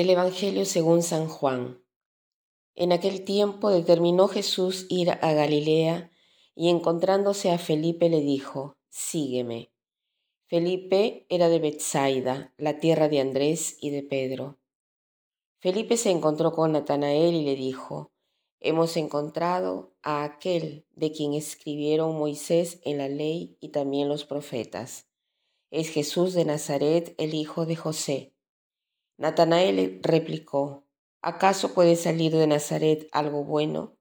Del Evangelio según San Juan. En aquel tiempo determinó Jesús ir a Galilea y encontrándose a Felipe le dijo, Sígueme. Felipe era de Bethsaida, la tierra de Andrés y de Pedro. Felipe se encontró con Natanael y le dijo, Hemos encontrado a aquel de quien escribieron Moisés en la ley y también los profetas. Es Jesús de Nazaret, el hijo de José. Natanael replicó, ¿acaso puede salir de Nazaret algo bueno?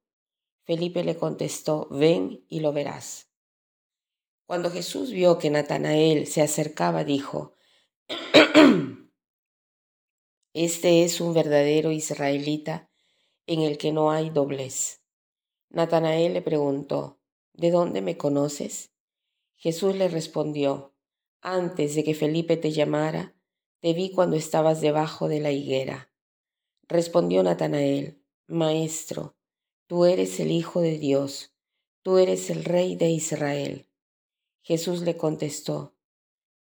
Felipe le contestó, ven y lo verás. Cuando Jesús vio que Natanael se acercaba, dijo, Este es un verdadero israelita en el que no hay doblez. Natanael le preguntó, ¿de dónde me conoces? Jesús le respondió, antes de que Felipe te llamara, te vi cuando estabas debajo de la higuera. Respondió Natanael, Maestro, tú eres el Hijo de Dios, tú eres el Rey de Israel. Jesús le contestó,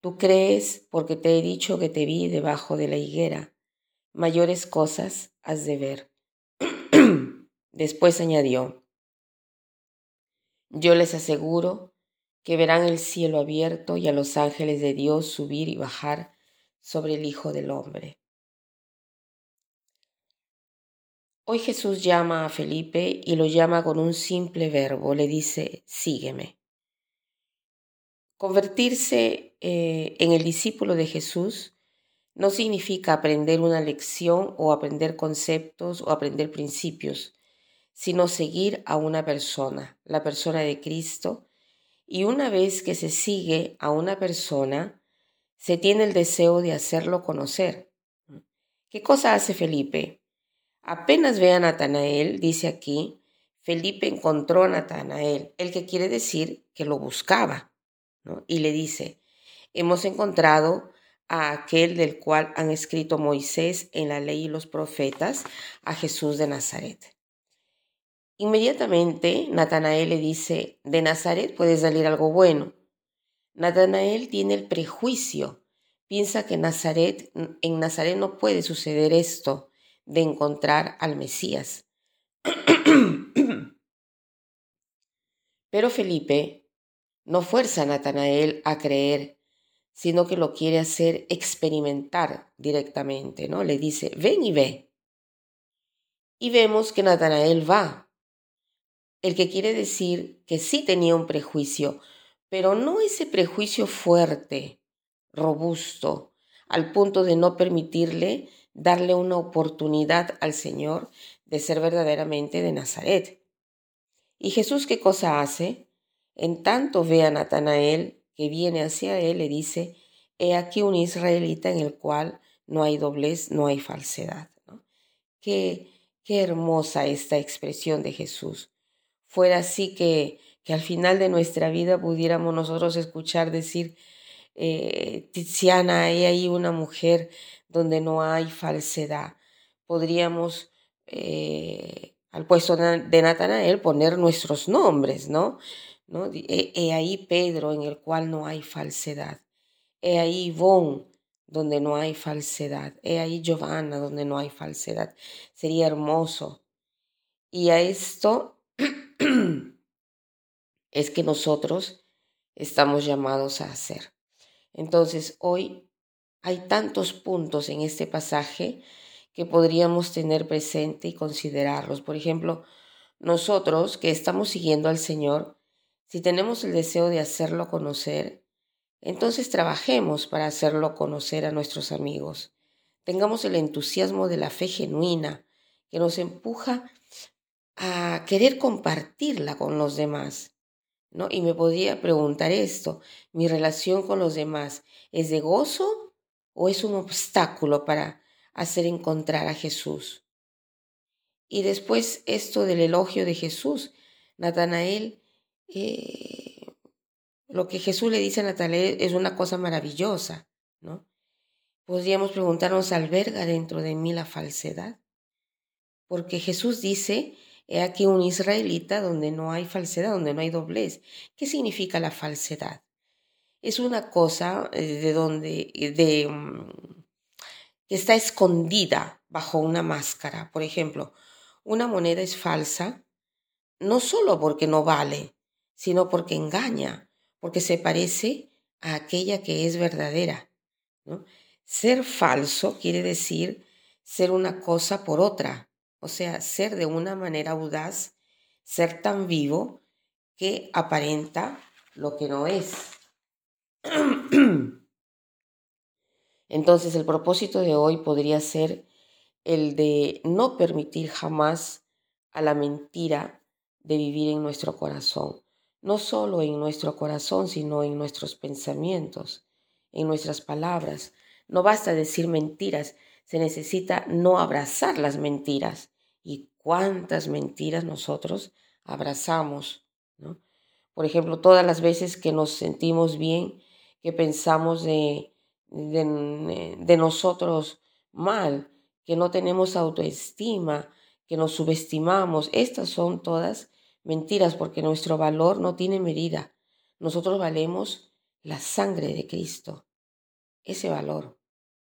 Tú crees porque te he dicho que te vi debajo de la higuera. Mayores cosas has de ver. Después añadió, Yo les aseguro que verán el cielo abierto y a los ángeles de Dios subir y bajar sobre el Hijo del Hombre. Hoy Jesús llama a Felipe y lo llama con un simple verbo, le dice, sígueme. Convertirse eh, en el discípulo de Jesús no significa aprender una lección o aprender conceptos o aprender principios, sino seguir a una persona, la persona de Cristo, y una vez que se sigue a una persona, se tiene el deseo de hacerlo conocer. ¿Qué cosa hace Felipe? Apenas ve a Natanael, dice aquí, Felipe encontró a Natanael, el que quiere decir que lo buscaba, y le dice, hemos encontrado a aquel del cual han escrito Moisés en la ley y los profetas, a Jesús de Nazaret. Inmediatamente Natanael le dice, de Nazaret puede salir algo bueno. Natanael tiene el prejuicio, piensa que Nazaret, en Nazaret no puede suceder esto de encontrar al Mesías. Pero Felipe no fuerza a Natanael a creer, sino que lo quiere hacer experimentar directamente, ¿no? Le dice, ven y ve. Y vemos que Natanael va, el que quiere decir que sí tenía un prejuicio, pero no ese prejuicio fuerte, robusto, al punto de no permitirle darle una oportunidad al Señor de ser verdaderamente de Nazaret. ¿Y Jesús qué cosa hace? En tanto ve a Natanael que viene hacia él, le dice, he aquí un israelita en el cual no hay doblez, no hay falsedad. Qué, qué hermosa esta expresión de Jesús. Fuera así que que al final de nuestra vida pudiéramos nosotros escuchar decir, eh, Tiziana, hay ahí una mujer donde no hay falsedad. Podríamos eh, al puesto de Natanael poner nuestros nombres, ¿no? ¿No? He, ahí Pedro en el cual no hay falsedad. He ahí Ivonne donde no hay falsedad. He ahí Giovanna donde no hay falsedad. Sería hermoso. Y a esto es que nosotros estamos llamados a hacer. Entonces, hoy hay tantos puntos en este pasaje que podríamos tener presente y considerarlos. Por ejemplo, nosotros que estamos siguiendo al Señor, si tenemos el deseo de hacerlo conocer, entonces trabajemos para hacerlo conocer a nuestros amigos. Tengamos el entusiasmo de la fe genuina que nos empuja a querer compartirla con los demás. Y me podría preguntar esto, ¿mi relación con los demás es de gozo o es un obstáculo para hacer encontrar a Jesús? Y después esto del elogio de Jesús, Natanael, eh, lo que Jesús le dice a Natanael es una cosa maravillosa, ¿no? Podríamos preguntarnos, ¿alberga dentro de mí la falsedad? Porque Jesús dice He aquí un israelita donde no hay falsedad, donde no hay doblez. ¿Qué significa la falsedad? Es una cosa eh, de donde, de, mm, que está escondida bajo una máscara. Por ejemplo, una moneda es falsa no solo porque no vale, sino porque engaña, porque se parece a aquella que es verdadera. Ser falso quiere decir ser una cosa por otra, o sea, ser de una manera audaz, ser tan vivo que aparenta lo que no es. Entonces el propósito de hoy podría ser el de no permitir jamás a la mentira de vivir en nuestro corazón, no solo en nuestro corazón, sino en nuestros pensamientos, en nuestras palabras. No basta decir mentiras, se necesita no abrazar las mentiras. ¿Y cuántas mentiras nosotros abrazamos? ¿no? Por ejemplo, todas las veces que nos sentimos bien, que pensamos de, de, de nosotros mal, que no tenemos autoestima, que nos subestimamos, estas son todas mentiras porque nuestro valor no tiene medida. Nosotros valemos la sangre de Cristo. Ese valor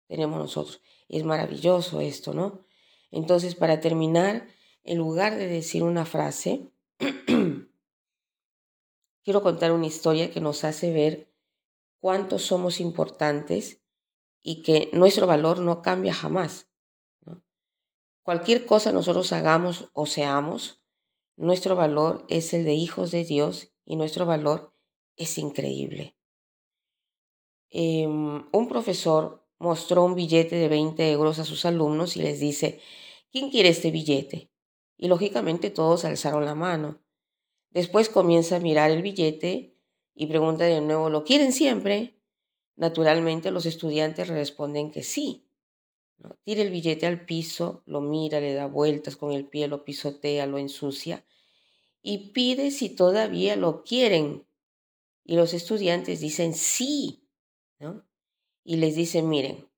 tenemos nosotros. Es maravilloso esto, ¿no? Entonces, para terminar, en lugar de decir una frase, quiero contar una historia que nos hace ver cuánto somos importantes y que nuestro valor no cambia jamás. Cualquier cosa nosotros hagamos o seamos, nuestro valor es el de hijos de Dios y nuestro valor es increíble. Em, un profesor mostró un billete de 20 euros a sus alumnos y les dice, ¿quién quiere este billete? Y lógicamente todos alzaron la mano. Después comienza a mirar el billete y pregunta de nuevo, ¿lo quieren siempre? Naturalmente los estudiantes responden que sí. Tira el billete al piso, lo mira, le da vueltas con el pie, lo pisotea, lo ensucia y pide si todavía lo quieren. Y los estudiantes dicen sí. ¿no? Y les dice, miren,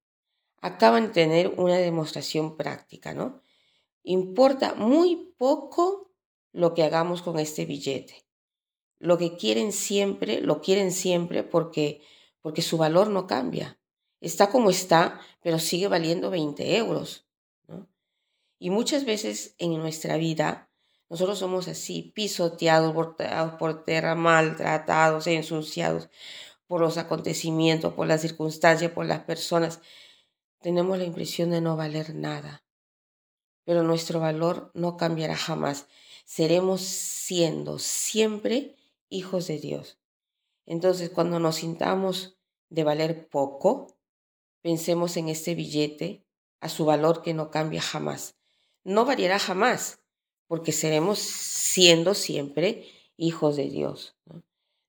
acaban de tener una demostración práctica, ¿no? Importa muy poco lo que hagamos con este billete. Lo que quieren siempre, lo quieren siempre porque, porque su valor no cambia. Está como está, pero sigue valiendo 20 euros. Y muchas veces en nuestra vida nosotros somos así, pisoteados por, por tierra, maltratados, ensuciados, por los acontecimientos, por las circunstancias, por las personas, tenemos la impresión de no valer nada. Pero nuestro valor no cambiará jamás. Seremos siendo siempre hijos de Dios. Entonces, cuando nos sintamos de valer poco, pensemos en este billete, a su valor que no cambia jamás. No variará jamás, porque seremos siendo siempre hijos de Dios.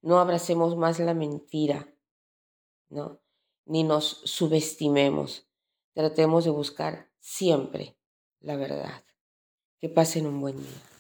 No abracemos más la mentira, ¿no? Ni nos subestimemos. Tratemos de buscar siempre la verdad. Que pasen un buen día.